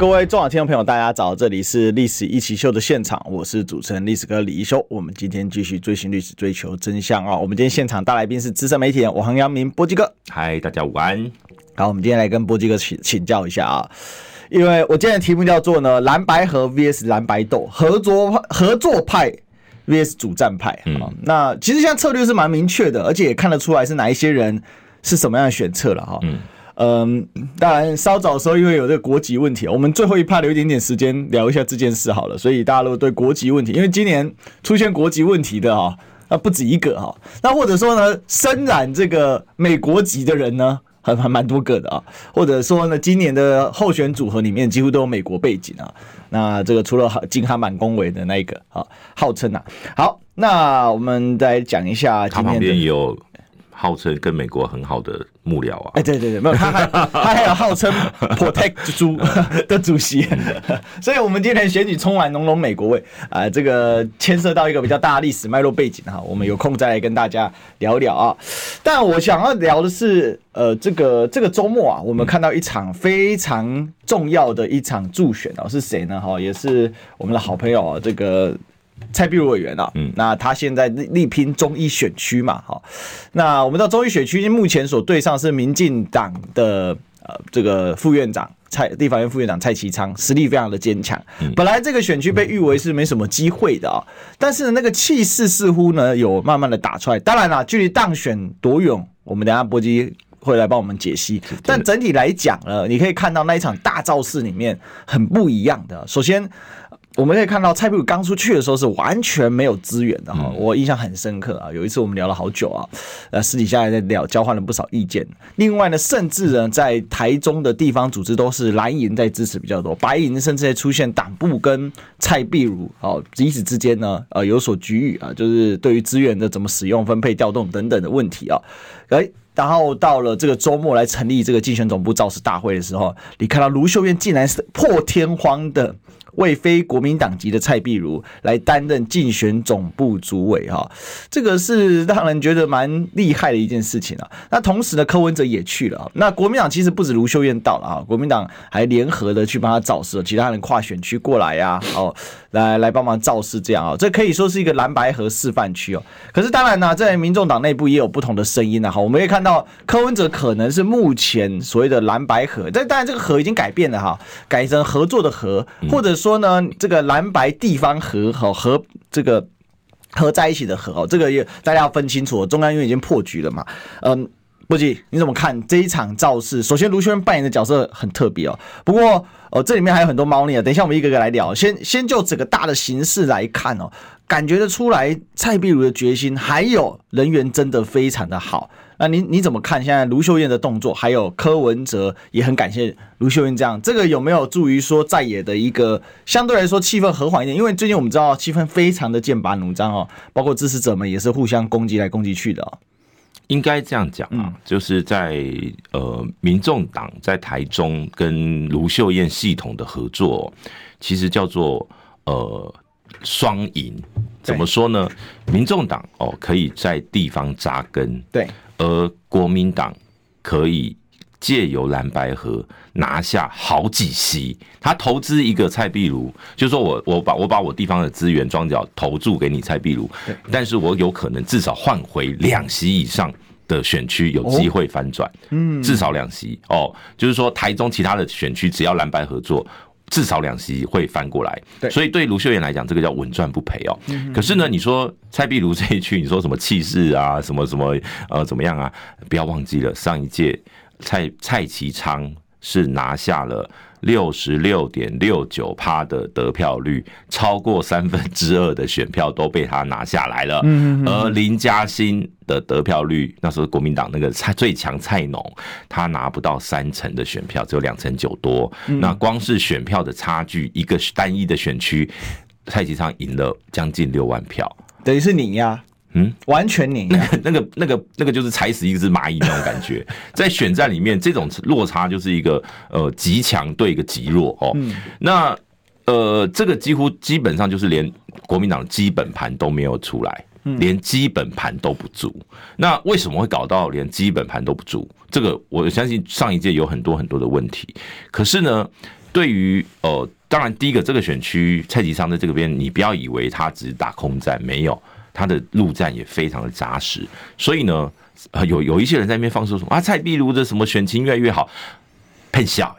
各位重要听众朋友，大家早！这里是《历史一起秀》的现场，我是主持人历史哥李一修。我们今天继续追寻历史，追求真相啊！我们今天现场大来宾是资深媒体人王阳明波基哥。嗨，大家午安。好，我们今天来跟波基哥请请教一下啊，因为我今天的题目叫做呢蓝白合 VS 蓝白斗，合作合作派 VS 主战派。嗯，那其实现在策略是蛮明确的，而且也看得出来是哪一些人是什么样的选策了哈。嗯。嗯，当然，稍早的时候因为有这个国籍问题，我们最后一趴留一点点时间聊一下这件事好了。所以大家如果对国籍问题，因为今年出现国籍问题的哈，那不止一个哈，那或者说呢，身染这个美国籍的人呢，还还蛮多个的啊。或者说呢，今年的候选组合里面几乎都有美国背景啊。那这个除了金哈满恭维的那一个啊，号称啊，好，那我们再讲一下今天的有。号称跟美国很好的幕僚啊，哎，对对对，没有，他还 他还有号称 Protect 猪 的主席，所以我们今天选举充满浓浓美国味啊，这个牵涉到一个比较大的历史脉络背景哈，我们有空再来跟大家聊聊啊。但我想要聊的是，呃，这个这个周末啊，我们看到一场非常重要的一场助选啊，是谁呢？哈，也是我们的好朋友啊，这个。蔡壁如委员啊，嗯，那他现在力拼中医选区嘛，哈，那我们到中医选区目前所对上是民进党的呃这个副院长蔡立法院副院长蔡其昌，实力非常的坚强。本来这个选区被誉为是没什么机会的啊，但是那个气势似乎呢有慢慢的打出来。当然了，距离当选多远，我们等下波基会来帮我们解析。但整体来讲呢，你可以看到那一场大造势里面很不一样的。首先。我们可以看到，蔡壁如刚出去的时候是完全没有资源的哈，我印象很深刻啊。有一次我们聊了好久啊，呃，私底下还在聊，交换了不少意见。另外呢，甚至呢，在台中的地方组织都是蓝营在支持比较多，白营甚至在出现党部跟蔡壁如哦彼此之间呢呃有所局域啊，就是对于资源的怎么使用、分配、调动等等的问题啊。哎，然后到了这个周末来成立这个竞选总部造势大会的时候，你看到卢秀燕竟然是破天荒的。为非国民党籍的蔡壁如来担任竞选总部主委哈，这个是让人觉得蛮厉害的一件事情啊。那同时呢，柯文哲也去了。那国民党其实不止卢秀燕到了啊，国民党还联合的去帮他造势，其他人跨选区过来呀，哦，来来帮忙造势这样啊。这可以说是一个蓝白河示范区哦。可是当然呢，在民众党内部也有不同的声音啊。好，我们可以看到柯文哲可能是目前所谓的蓝白河，但当然这个河已经改变了哈，改成合作的合，或者说。呢，这个蓝白地方合好和这个合在一起的合哦，这个也大家要分清楚。中央因为已经破局了嘛，嗯，波基你怎么看这一场造势？首先卢轩扮演的角色很特别哦，不过呃这里面还有很多猫腻啊，等一下我们一个个来聊。先先就整个大的形势来看哦，感觉得出来蔡壁如的决心，还有人缘真的非常的好。那你你怎么看现在卢秀燕的动作？还有柯文哲也很感谢卢秀燕这样，这个有没有助于说在野的一个相对来说气氛和缓一点？因为最近我们知道气氛非常的剑拔弩张哦，包括支持者们也是互相攻击来攻击去的哦。应该这样讲啊，就是在呃，民众党在台中跟卢秀燕系统的合作，其实叫做呃双赢。怎么说呢？民众党哦可以在地方扎根，对。而国民党可以借由蓝白河拿下好几席，他投资一个蔡壁如，就是说我我把我把我地方的资源桩脚投注给你蔡壁如，但是我有可能至少换回两席以上的选区有机会翻转，嗯，至少两席。哦，就是说台中其他的选区只要蓝白合作。至少两席会翻过来，对，所以对卢秀燕来讲，这个叫稳赚不赔哦。可是呢，你说蔡壁如这一区，你说什么气势啊，什么什么呃怎么样啊？不要忘记了，上一届蔡蔡其昌是拿下了。六十六点六九趴的得票率，超过三分之二的选票都被他拿下来了。而林嘉欣的得票率，那时候国民党那个蔡最强蔡农，他拿不到三成的选票，只有两成九多。那光是选票的差距，一个单一的选区，蔡其昌赢了将近六万票，等于是你呀。嗯，完全碾压。那个、那个、那个就是踩死一只蚂蚁那种感觉。在选战里面，这种落差就是一个呃极强对一个极弱哦。那呃，这个几乎基本上就是连国民党基本盘都没有出来，连基本盘都不足。那为什么会搞到连基本盘都不足？这个我相信上一届有很多很多的问题。可是呢，对于呃，当然第一个这个选区蔡其昌在这个边，你不要以为他只是打空战，没有。他的陆战也非常的扎实，所以呢，有有一些人在那边放说什么啊，蔡壁如的什么选情越来越好，骗笑，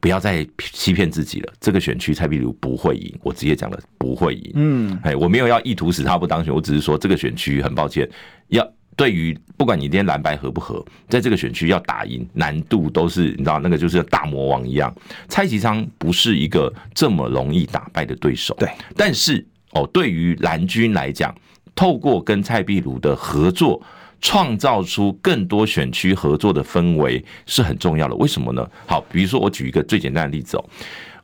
不要再欺骗自己了。这个选区蔡壁如不会赢，我直接讲了不会赢。嗯，哎，我没有要意图使他不当选，我只是说这个选区很抱歉，要对于不管你今天蓝白合不合，在这个选区要打赢难度都是你知道那个就是大魔王一样。蔡其昌不是一个这么容易打败的对手，对，但是。哦，对于蓝军来讲，透过跟蔡壁如的合作，创造出更多选区合作的氛围是很重要的。为什么呢？好，比如说我举一个最简单的例子哦，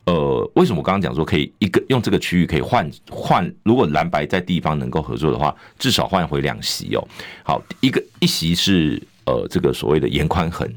呃，为什么我刚刚讲说可以一个用这个区域可以换换？如果蓝白在地方能够合作的话，至少换回两席哦。好，一个一席是呃这个所谓的颜宽恒，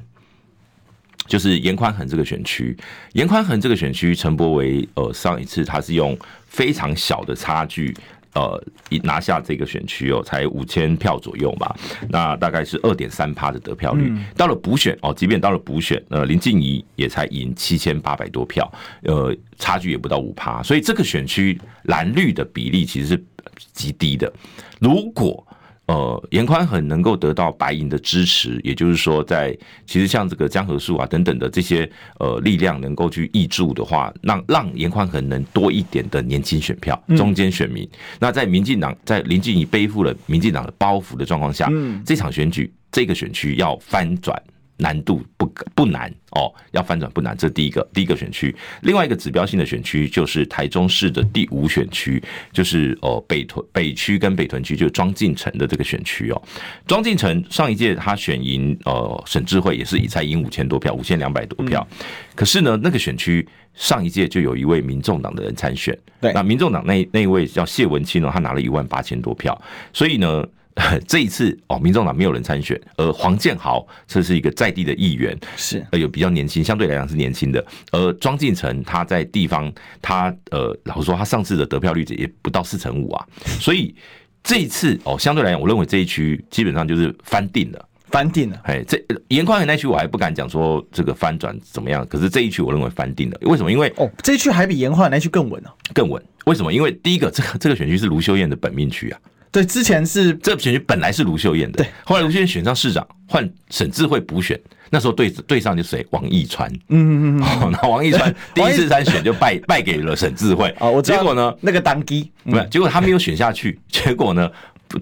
就是颜宽恒这个选区，颜宽恒这个选区，陈柏惟呃上一次他是用。非常小的差距，呃，一拿下这个选区哦，才五千票左右嘛，那大概是二点三趴的得票率。到了补选哦，即便到了补选，呃，林静怡也才赢七千八百多票，呃，差距也不到五趴，所以这个选区蓝绿的比例其实是极低的。如果呃，严宽很能够得到白银的支持，也就是说，在其实像这个江河树啊等等的这些呃力量能够去挹注的话，让让严宽很能多一点的年轻选票、中间选民。那在民进党在林静怡背负了民进党的包袱的状况下，这场选举这个选区要翻转。难度不不难哦，要翻转不难，这是第一个第一个选区。另外一个指标性的选区就是台中市的第五选区，就是哦北屯北区跟北屯区，就是庄敬城的这个选区哦。庄敬城上一届他选赢呃沈智慧也是以才赢五千多票，五千两百多票。可是呢，那个选区上一届就有一位民众党的人参选，对，那民众党那那一位叫谢文清呢，他拿了一万八千多票，所以呢。这一次哦，民众党没有人参选，而黄建豪这是一个在地的议员，是呃有比较年轻，相对来讲是年轻的。而庄敬诚他在地方，他呃老实说，他上次的得票率也不到四成五啊。所以这一次哦，相对来讲，我认为这一区基本上就是翻定了，翻定了。哎，这颜宽恒那区我还不敢讲说这个翻转怎么样，可是这一区我认为翻定了。为什么？因为哦，这一区还比颜宽那区更稳呢，更稳。为什么？因为第一个，这个这个选区是卢秀燕的本命区啊。对，之前是这个选举本来是卢秀燕的，对，后来卢秀燕选上市长，换沈智慧补选，那时候对对上就是谁？王义川，嗯嗯嗯，那王义 川第一次参选就败 败给了沈智慧，哦，我结果呢，那个当机，没有，结果他没有选下去，结果呢，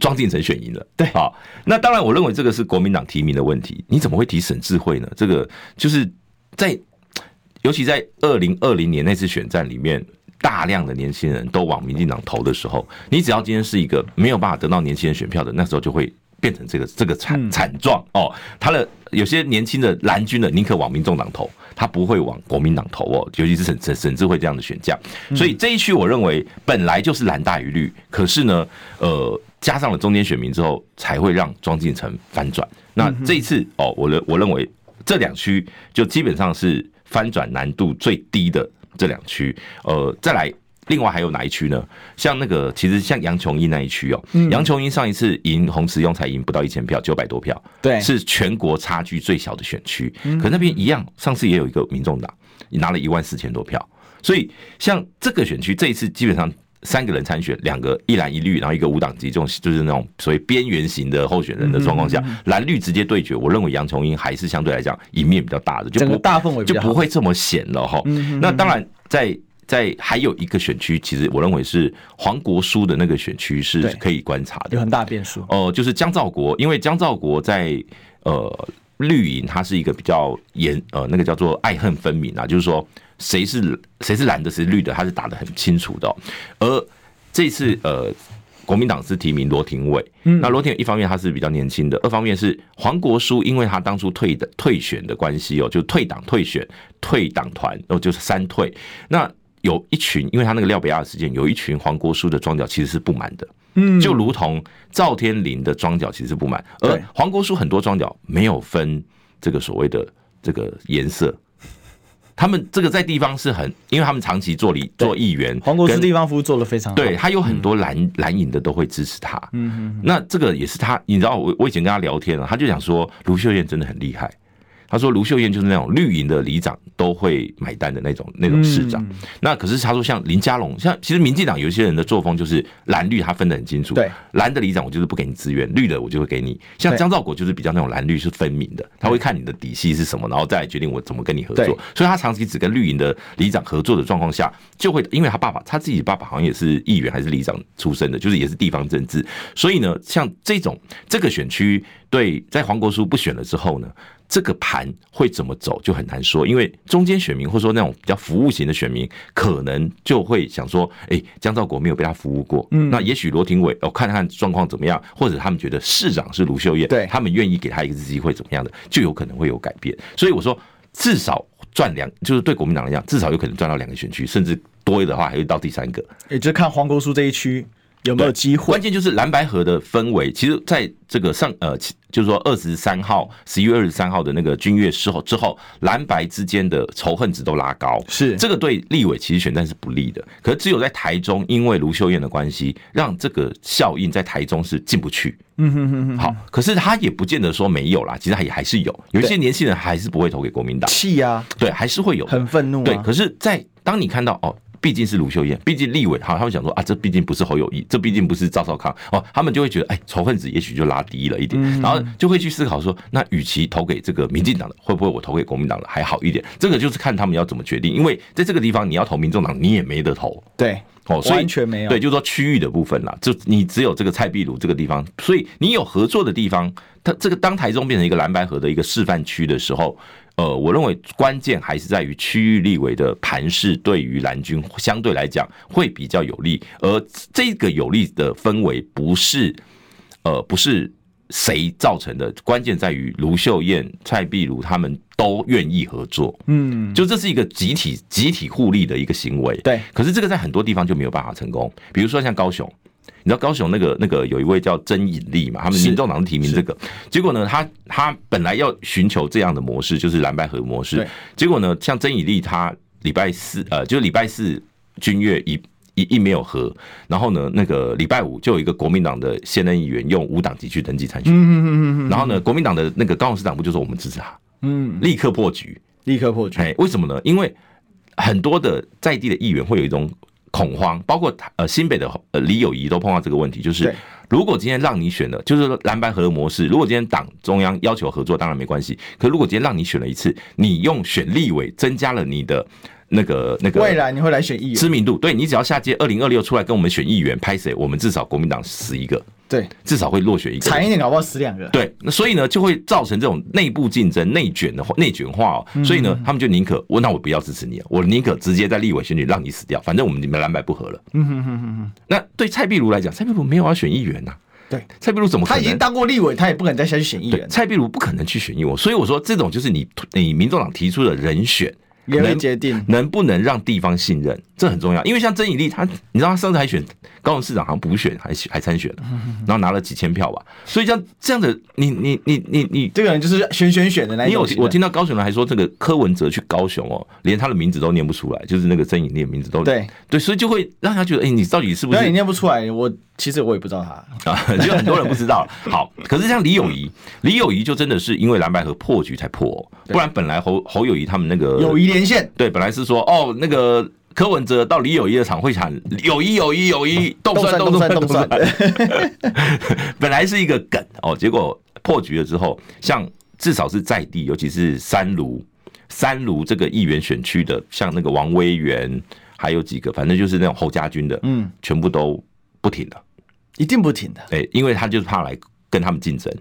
庄敬诚选赢了，对，好，那当然我认为这个是国民党提名的问题，你怎么会提沈智慧呢？这个就是在，尤其在二零二零年那次选战里面。大量的年轻人都往民进党投的时候，你只要今天是一个没有办法得到年轻人选票的，那时候就会变成这个这个惨惨状哦。他的有些年轻的蓝军的宁可往民众党投，他不会往国民党投哦。尤其是沈沈沈智慧这样的选将，所以这一区我认为本来就是蓝大于绿，可是呢，呃，加上了中间选民之后，才会让庄敬诚翻转。那这一次哦，我认我认为这两区就基本上是翻转难度最低的。这两区，呃，再来，另外还有哪一区呢？像那个，其实像杨琼英那一区哦，杨琼英上一次赢洪慈庸才赢不到一千票，九百多票，对，是全国差距最小的选区。可那边一样，上次也有一个民众党，拿了一万四千多票。所以像这个选区，这一次基本上。三个人参选，两个一蓝一绿，然后一个无党籍，这种就是那种所谓边缘型的候选人的状况下，蓝绿直接对决，我认为杨琼英还是相对来讲赢面比较大的，就不大氛围就不会这么险了哈。那当然在，在在还有一个选区，其实我认为是黄国书的那个选区是可以观察的，有很大变数哦、呃，就是江兆国，因为江兆国在呃绿营，他是一个比较严呃那个叫做爱恨分明啊，就是说。谁是谁是蓝的，谁是绿的，他是打得很清楚的。而这次呃，国民党是提名罗廷伟，那罗廷伟一方面他是比较年轻的，二方面是黄国书，因为他当初退的退选的关系哦，就退党、退选、退党团，然后就是三退。那有一群，因为他那个廖北亚事件，有一群黄国书的庄脚其实是不满的，嗯，就如同赵天林的庄脚其实是不满，而黄国书很多庄脚没有分这个所谓的这个颜色。他们这个在地方是很，因为他们长期做里做议员，黄国书地方服务做的非常好，对他有很多蓝蓝营的都会支持他。嗯嗯，那这个也是他，你知道我我以前跟他聊天了，他就讲说卢秀燕真的很厉害。他说卢秀燕就是那种绿营的里长都会买单的那种那种市长。那可是他说像林佳龙，像其实民进党有些人的作风就是蓝绿他分得很清楚。对，蓝的里长我就是不给你资源，绿的我就会给你。像江兆国就是比较那种蓝绿是分明的，他会看你的底细是什么，然后再来决定我怎么跟你合作。所以他长期只跟绿营的里长合作的状况下，就会因为他爸爸他自己爸爸好像也是议员还是里长出身的，就是也是地方政治。所以呢，像这种这个选区对在黄国书不选了之后呢，这个盘会怎么走就很难说，因为中间选民或者说那种比较服务型的选民，可能就会想说，哎，江兆国没有被他服务过，嗯，那也许罗廷伟，我看看状况怎么样，或者他们觉得市长是卢秀燕，对，他们愿意给他一个机会，怎么样的，就有可能会有改变。所以我说，至少赚两，就是对国民党来讲，至少有可能赚到两个选区，甚至多的话还会到第三个。也就看黄国书这一区有没有机会。关键就是蓝白河的氛围，其实在这个上呃。就是说，二十三号，十一月二十三号的那个君悦之后，之后蓝白之间的仇恨值都拉高，是这个对立委其实选战是不利的。可是只有在台中，因为卢秀燕的关系，让这个效应在台中是进不去。嗯哼哼哼。好，可是他也不见得说没有啦，其实他也还是有，有一些年轻人还是不会投给国民党，气啊，对，还是会有，很愤怒。对，可是，在当你看到哦。毕竟是卢秀燕，毕竟立委，好，他们想说啊，这毕竟不是侯友谊，这毕竟不是赵少康哦，他们就会觉得，哎，仇恨值也许就拉低了一点，然后就会去思考说，那与其投给这个民进党的，会不会我投给国民党的还好一点？这个就是看他们要怎么决定，因为在这个地方你要投民众党，你也没得投，对，哦，完全没有，对，就是说区域的部分啦，就你只有这个蔡壁如这个地方，所以你有合作的地方，它这个当台中变成一个蓝白河的一个示范区的时候。呃，我认为关键还是在于区域立委的盘势，对于蓝军相对来讲会比较有利，而这个有利的氛围不是呃不是谁造成的，关键在于卢秀燕、蔡壁如他们都愿意合作，嗯，就这是一个集体集体互利的一个行为，对。可是这个在很多地方就没有办法成功，比如说像高雄。你知道高雄那个那个有一位叫曾引力嘛？他们民众党提名这个，结果呢，他他本来要寻求这样的模式，就是蓝白合模式。结果呢，像曾引力，他礼拜四呃，就是礼拜四君悦一一一没有合，然后呢，那个礼拜五就有一个国民党的现任议员用无党籍去登记参选，然后呢，国民党的那个高雄市党部就说我们支持他，嗯，立刻破局，立刻破局。哎，为什么呢？因为很多的在地的议员会有一种。恐慌，包括呃新北的呃李友仪都碰到这个问题，就是如果今天让你选了，就是说蓝白合的模式，如果今天党中央要求合作，当然没关系。可如果今天让你选了一次，你用选立委增加了你的那个那个未来你会来选议员知名度，对，你只要下届二零二六出来跟我们选议员拍谁，我们至少国民党死一个。对，至少会落选一个，惨一点搞不好死两个。对，那所以呢，就会造成这种内部竞争、内卷的话、内卷化哦。所以呢，他们就宁可我，那我不要支持你，我宁可直接在立委选举让你死掉，反正我们你们蓝白不合了。嗯哼哼哼哼。那对蔡壁如来讲，蔡壁如没有要选议员呐。对，蔡壁如怎么可能？他已经当过立委，他也不可能再下去选议员。蔡壁如不可能去选议员，所以我说这种就是你你民众党提出的人选。能决定能不能让地方信任，这很重要。因为像曾以利，他你知道他上次还选高雄市长，好像补选还还参选了，然后拿了几千票吧。所以像这样的，你你你你你这个人就是选选选的那。你有我听到高雄人还说，这个柯文哲去高雄哦，连他的名字都念不出来，就是那个曾以利的名字都对对，所以就会让他觉得，哎，你到底是不是？你念不出来，我其实我也不知道他。啊，就很多人不知道。好，可是像李友仪，李友仪就真的是因为蓝白河破局才破，不然本来侯侯友谊他们那个友谊连线，对，本来是说哦，那个柯文哲到李友谊的场会喊友谊友谊友谊，动算，动算，动算，本来是一个梗哦，结果破局了之后，像至少是在地，尤其是三卢三卢这个议员选区的，像那个王威元，还有几个，反正就是那种侯家军的，嗯，全部都不停的，一定不停的，对，因为他就是怕来跟他们竞争。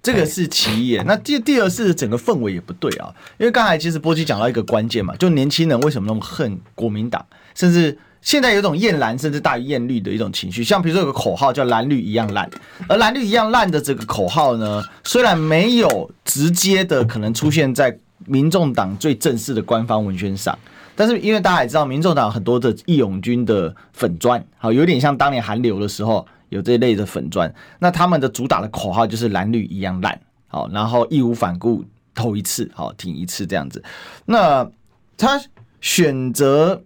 这个是其一，那第第二是整个氛围也不对啊，因为刚才其实波基讲到一个关键嘛，就年轻人为什么那么恨国民党，甚至现在有种厌蓝甚至大于厌绿的一种情绪，像比如说有个口号叫蓝绿一样烂，而蓝绿一样烂的这个口号呢，虽然没有直接的可能出现在民众党最正式的官方文宣上。但是因为大家也知道，民众党很多的义勇军的粉砖，好，有点像当年韩流的时候有这一类的粉砖。那他们的主打的口号就是蓝绿一样烂，好，然后义无反顾投一次，好，挺一次这样子。那他选择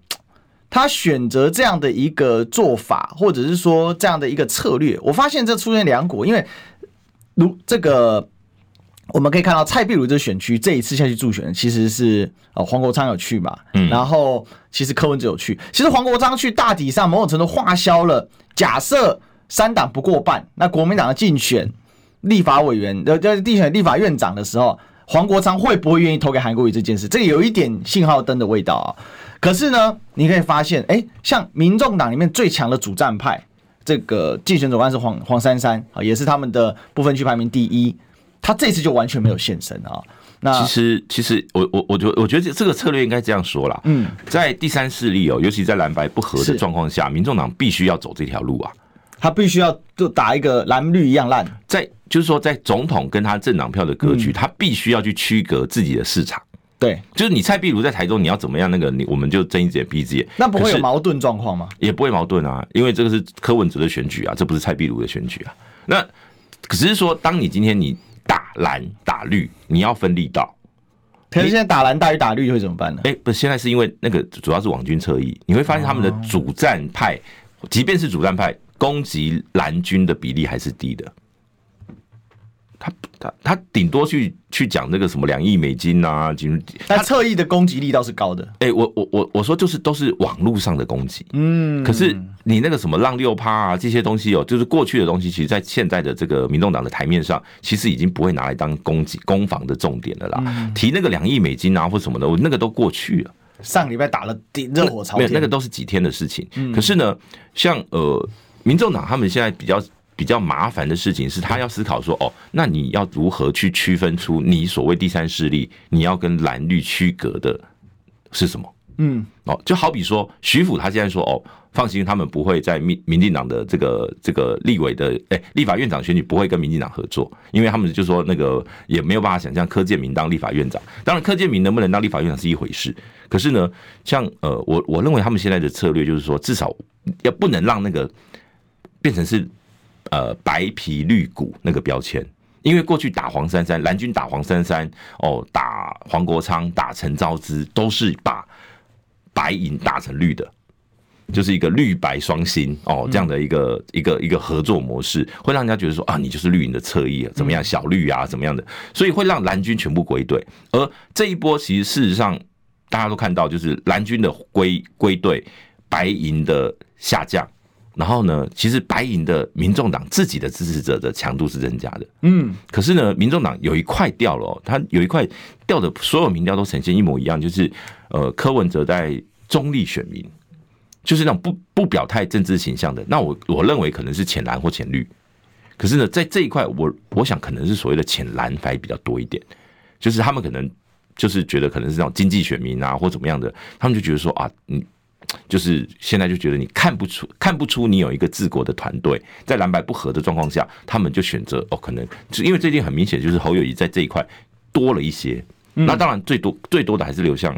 他选择这样的一个做法，或者是说这样的一个策略，我发现这出现两股，因为如这个。我们可以看到蔡壁如这个选区这一次下去助选，其实是呃黄国昌有去嘛，嗯，然后其实柯文哲有去，其实黄国昌去大体上某种程度化消了，假设三党不过半，那国民党的竞选立法委员呃就是竞选立法院长的时候，黄国昌会不会愿意投给韩国瑜这件事，这个有一点信号灯的味道啊。可是呢，你可以发现，哎，像民众党里面最强的主战派，这个竞选总干事黄黄珊珊啊，也是他们的部分区排名第一。他这次就完全没有现身啊！那其实，其实我我我觉我觉得这个策略应该这样说啦。嗯，在第三势力哦，尤其在蓝白不合的状况下，民众党必须要走这条路啊。他必须要就打一个蓝绿一样烂，在就是说，在总统跟他政党票的格局，他必须要去区隔自己的市场。对，就是你蔡壁如在台中，你要怎么样？那个你我们就睁一只眼闭一只眼，那不会有矛盾状况吗？也不会矛盾啊，因为这个是柯文哲的选举啊，这不是蔡壁如的选举啊。那可是说，当你今天你。打蓝打绿，你要分力道。可是现在打蓝大于打绿会怎么办呢？哎、欸，不是，现在是因为那个主要是网军侧翼，你会发现他们的主战派，即便是主战派攻击蓝军的比例还是低的。他他他顶多去去讲那个什么两亿美金啊，他侧翼的攻击力倒是高的。哎、欸，我我我我说就是都是网络上的攻击，嗯，可是你那个什么浪六趴啊这些东西哦，就是过去的东西，其实，在现在的这个民众党的台面上，其实已经不会拿来当攻击攻防的重点了啦。嗯、提那个两亿美金啊或什么的，我那个都过去了。上礼拜打了热火朝天，没有那个都是几天的事情。嗯、可是呢，像呃，民众党他们现在比较。比较麻烦的事情是他要思考说，哦，那你要如何去区分出你所谓第三势力，你要跟蓝绿区隔的是什么？嗯，哦，就好比说徐府他现在说，哦，放心，他们不会在民民进党的这个这个立委的哎、欸、立法院长选举不会跟民进党合作，因为他们就说那个也没有办法想象柯建铭当立法院长。当然，柯建铭能不能当立法院长是一回事，可是呢，像呃，我我认为他们现在的策略就是说，至少要不能让那个变成是。呃，白皮绿骨那个标签，因为过去打黄珊珊，蓝军打黄珊珊，哦，打黄国昌，打陈昭之，都是把白银打成绿的，就是一个绿白双星哦，这样的一个一个一个合作模式，会让人家觉得说啊，你就是绿营的侧翼啊，怎么样，小绿啊，怎么样的，所以会让蓝军全部归队。而这一波其实事实上大家都看到，就是蓝军的归归队，白银的下降。然后呢，其实白银的民众党自己的支持者的强度是增加的，嗯，可是呢，民众党有一块掉了，哦，他有一块掉的，所有民调都呈现一模一样，就是呃，柯文哲在中立选民，就是那种不不表态政治形象的，那我我认为可能是浅蓝或浅绿，可是呢，在这一块，我我想可能是所谓的浅蓝还比较多一点，就是他们可能就是觉得可能是那种经济选民啊或怎么样的，他们就觉得说啊，嗯。就是现在就觉得你看不出看不出你有一个治国的团队，在蓝白不合的状况下，他们就选择哦，可能就因为最近很明显就是侯友谊在这一块多了一些，那当然最多最多的还是流向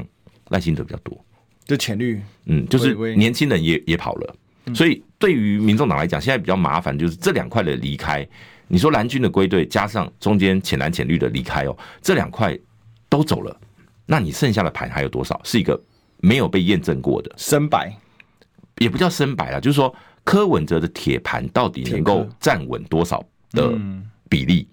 赖清德比较多，就浅绿，嗯，就是年轻人也也跑了，所以对于民众党来讲，现在比较麻烦就是这两块的离开，你说蓝军的归队加上中间浅蓝浅绿的离开哦，这两块都走了，那你剩下的盘还有多少？是一个。没有被验证过的深白，也不叫深白了，就是说柯文哲的铁盘到底能够站稳多少的比例？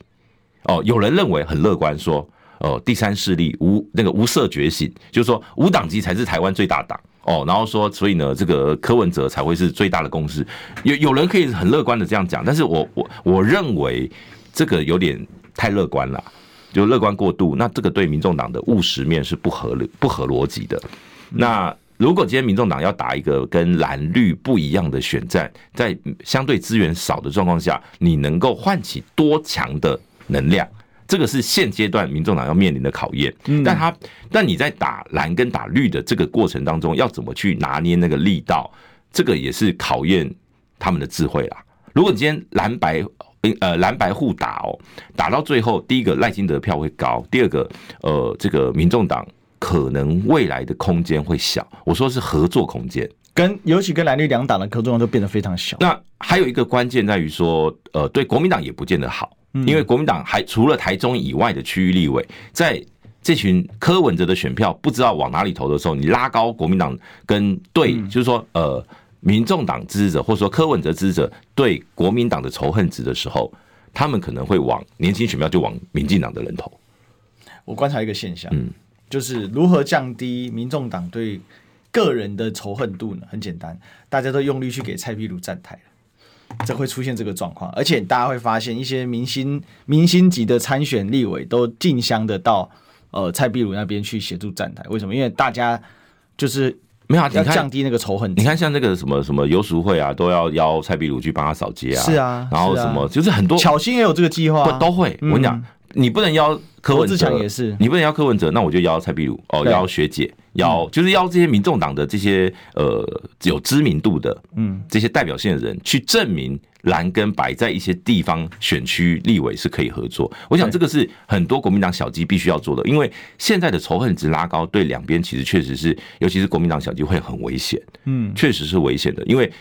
哦，有人认为很乐观，说哦，第三势力无那个无色觉醒，就是说无党籍才是台湾最大党哦，然后说所以呢，这个柯文哲才会是最大的公司。有有人可以很乐观的这样讲，但是我我我认为这个有点太乐观了，就乐观过度，那这个对民众党的务实面是不合理不合逻辑的。那如果今天民众党要打一个跟蓝绿不一样的选战，在相对资源少的状况下，你能够唤起多强的能量？这个是现阶段民众党要面临的考验。但他但你在打蓝跟打绿的这个过程当中，要怎么去拿捏那个力道？这个也是考验他们的智慧啦。如果你今天蓝白呃蓝白互打哦，打到最后，第一个赖清德票会高，第二个呃这个民众党。可能未来的空间会小。我说是合作空间，跟尤其跟蓝绿两党的合作都变得非常小。那还有一个关键在于说，呃，对国民党也不见得好，因为国民党还除了台中以外的区域立委，在这群柯文哲的选票不知道往哪里投的时候，你拉高国民党跟对，就是说呃，民众党支持者或者说柯文哲支持者对国民党的仇恨值的时候，他们可能会往年轻选票就往民进党的人投。我观察一个现象，嗯，就是如何降低民众党对个人的仇恨度呢？很简单，大家都用力去给蔡壁如站台了，这会出现这个状况。而且大家会发现，一些明星明星级的参选立委都竞相的到呃蔡壁如那边去协助站台。为什么？因为大家就是没有要降低那个仇恨。你看，像那个什么什么游淑慧啊，都要邀蔡壁如去帮他扫街啊。是啊，然后什么就是很多巧心也有这个计划，都会。我跟你讲。你不能邀柯文哲。也是，你不能邀柯文哲，那我就邀蔡壁如。哦，邀学姐，邀就是邀这些民众党的这些呃有知名度的嗯。这些代表性的人去证明蓝跟白在一些地方选区立委是可以合作。我想这个是很多国民党小鸡必须要做的，因为现在的仇恨值拉高，对两边其实确实是，尤其是国民党小鸡会很危险，嗯，确实是危险的，因为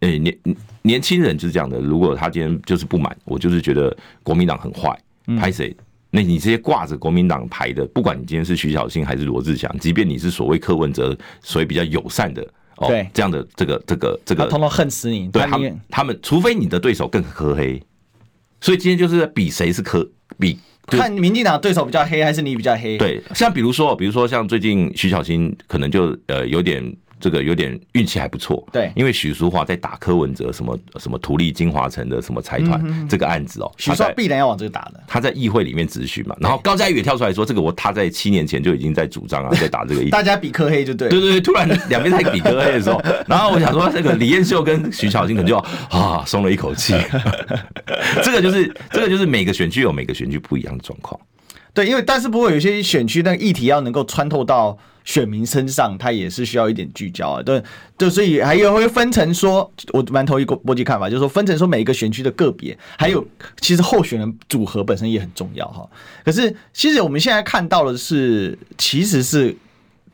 诶年年轻人就是这样的，如果他今天就是不满，我就是觉得国民党很坏。拍谁？那你这些挂着国民党牌的，不管你今天是徐小新还是罗志祥，即便你是所谓柯文哲，所谓比较友善的哦，这样的这个这个这个，他通通恨死你。对他们，他们除非你的对手更黑黑，所以今天就是比谁是柯，比看民进党对手比较黑还是你比较黑。对，像比如说，比如说像最近徐小新可能就呃有点。这个有点运气还不错，对，因为许淑华在打柯文哲什么什么图利金华城的什么财团这个案子哦，许淑华必然要往这个打的，他在议会里面质询嘛，然后高嘉宇也跳出来说，这个我他在七年前就已经在主张啊，在打这个大家比柯黑就对，对对对，突然两边在比柯黑的时候，然后我想说，这个李彦秀跟徐巧芯可能就啊松了一口气，这个就是这个就是每个选区有每个选区不一样的状况，对，因为但是不过有些选区那个议题要能够穿透到。选民身上，他也是需要一点聚焦啊，对，就，所以还有会分成说，我蛮同意波及看法，就是说分成说每一个选区的个别，还有其实候选人组合本身也很重要哈。可是其实我们现在看到的是，其实是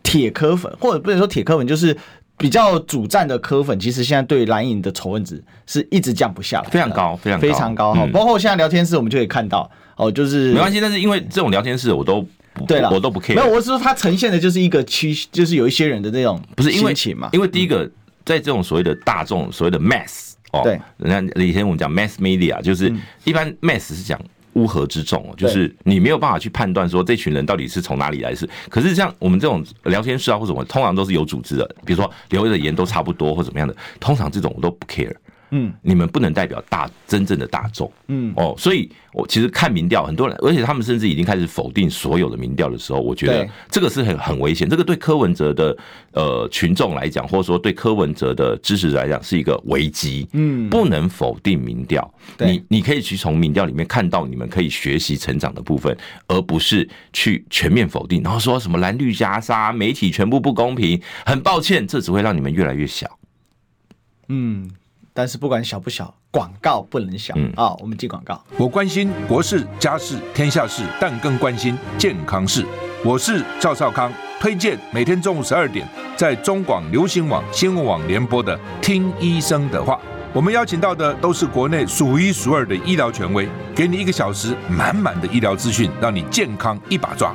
铁科粉，或者不能说铁科粉，就是比较主战的科粉，其实现在对蓝营的仇恨值是一直降不下来，非常高，非常非常高哈。包括现在聊天室，我们就可以看到哦，就是没关系，但是因为这种聊天室我都。对了，我都不 care。没有，我是说它呈现的就是一个趋，就是有一些人的那种不是因为情嘛。因为第一个，在这种所谓的大众，所谓的 mass 哦，对，人家以前我们讲 mass media，就是一般 mass 是讲乌合之众哦，就是你没有办法去判断说这群人到底是从哪里来，是。可是像我们这种聊天室啊或什么，通常都是有组织的，比如说留的言都差不多或怎么样的，通常这种我都不 care。嗯，你们不能代表大真正的大众，嗯哦，所以我其实看民调，很多人，而且他们甚至已经开始否定所有的民调的时候，我觉得这个是很很危险。这个对柯文哲的呃群众来讲，或者说对柯文哲的支持者来讲，是一个危机。嗯，不能否定民调，你你可以去从民调里面看到你们可以学习成长的部分，而不是去全面否定，然后说什么蓝绿夹杀，媒体全部不公平。很抱歉，这只会让你们越来越小。嗯。但是不管小不小，广告不能小啊、嗯哦！我们进广告。我关心国事、家事、天下事，但更关心健康事。我是赵少康，推荐每天中午十二点在中广流行网新闻网联播的《听医生的话》。我们邀请到的都是国内数一数二的医疗权威，给你一个小时满满的医疗资讯，让你健康一把抓。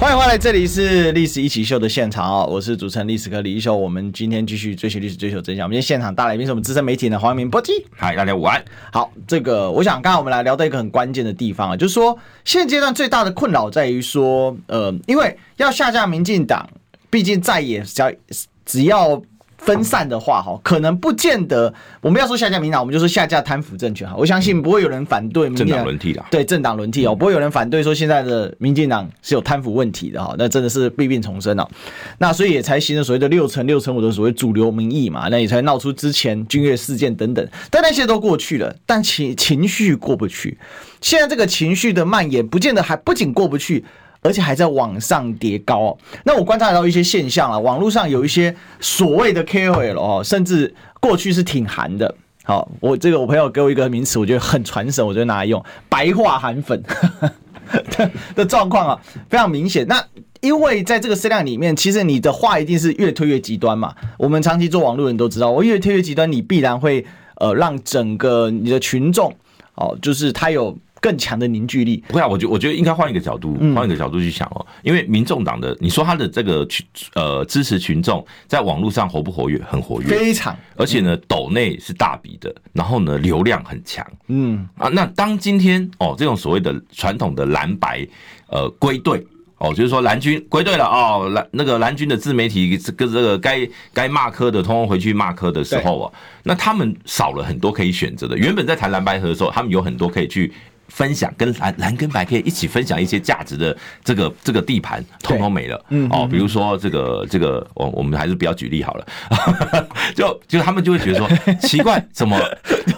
欢迎回来，这里是历史一起秀的现场哦！我是主持人历史哥李一修。我们今天继续追寻历史，追求真相。我们今天现场大来宾是我们资深媒体人黄明波基。嗨，大家午安。好，这个我想刚才我们来聊到一个很关键的地方啊，就是说现阶段最大的困扰在于说，呃，因为要下架民进党，毕竟在野只要只要分散的话，哈，可能不见得我们要说下架民进党，我们就说下架贪腐政权哈。我相信不会有人反对民进党政党轮替的，对政党轮替哦，不会有人反对说现在的民进党是有贪腐问题的哈。那真的是弊病丛生哦。那所以也才形成所谓的六成六成五的所谓主流民意嘛。那也才闹出之前君悦事件等等，但那些都过去了，但情情绪过不去。现在这个情绪的蔓延，不见得还不仅过不去。而且还在往上叠高哦。那我观察到一些现象啊，网络上有一些所谓的 KOL 哦，甚至过去是挺韩的。好，我这个我朋友给我一个名词，我觉得很传神，我就拿来用白话韩粉的 的状况啊，非常明显。那因为在这个声量里面，其实你的话一定是越推越极端嘛。我们长期做网络人都知道，我越推越极端，你必然会呃让整个你的群众哦，就是他有。更强的凝聚力。不会啊，我觉我觉得应该换一个角度，换一个角度去想哦。因为民众党的，你说他的这个群呃支持群众在网络上活不活跃？很活跃，非常。而且呢，抖内是大笔的，然后呢，流量很强。嗯啊，那当今天哦，这种所谓的传统的蓝白呃归队哦，就是说蓝军归队了哦，蓝那个蓝军的自媒体跟这个该该骂科的，通通回去骂科的时候啊，那他们少了很多可以选择的。原本在谈蓝白合的时候，他们有很多可以去。分享跟蓝蓝跟白可以一起分享一些价值的这个这个地盘，通通没了。嗯哦，比如说这个这个，我我们还是不要举例好了。就就他们就会觉得说 奇怪，怎么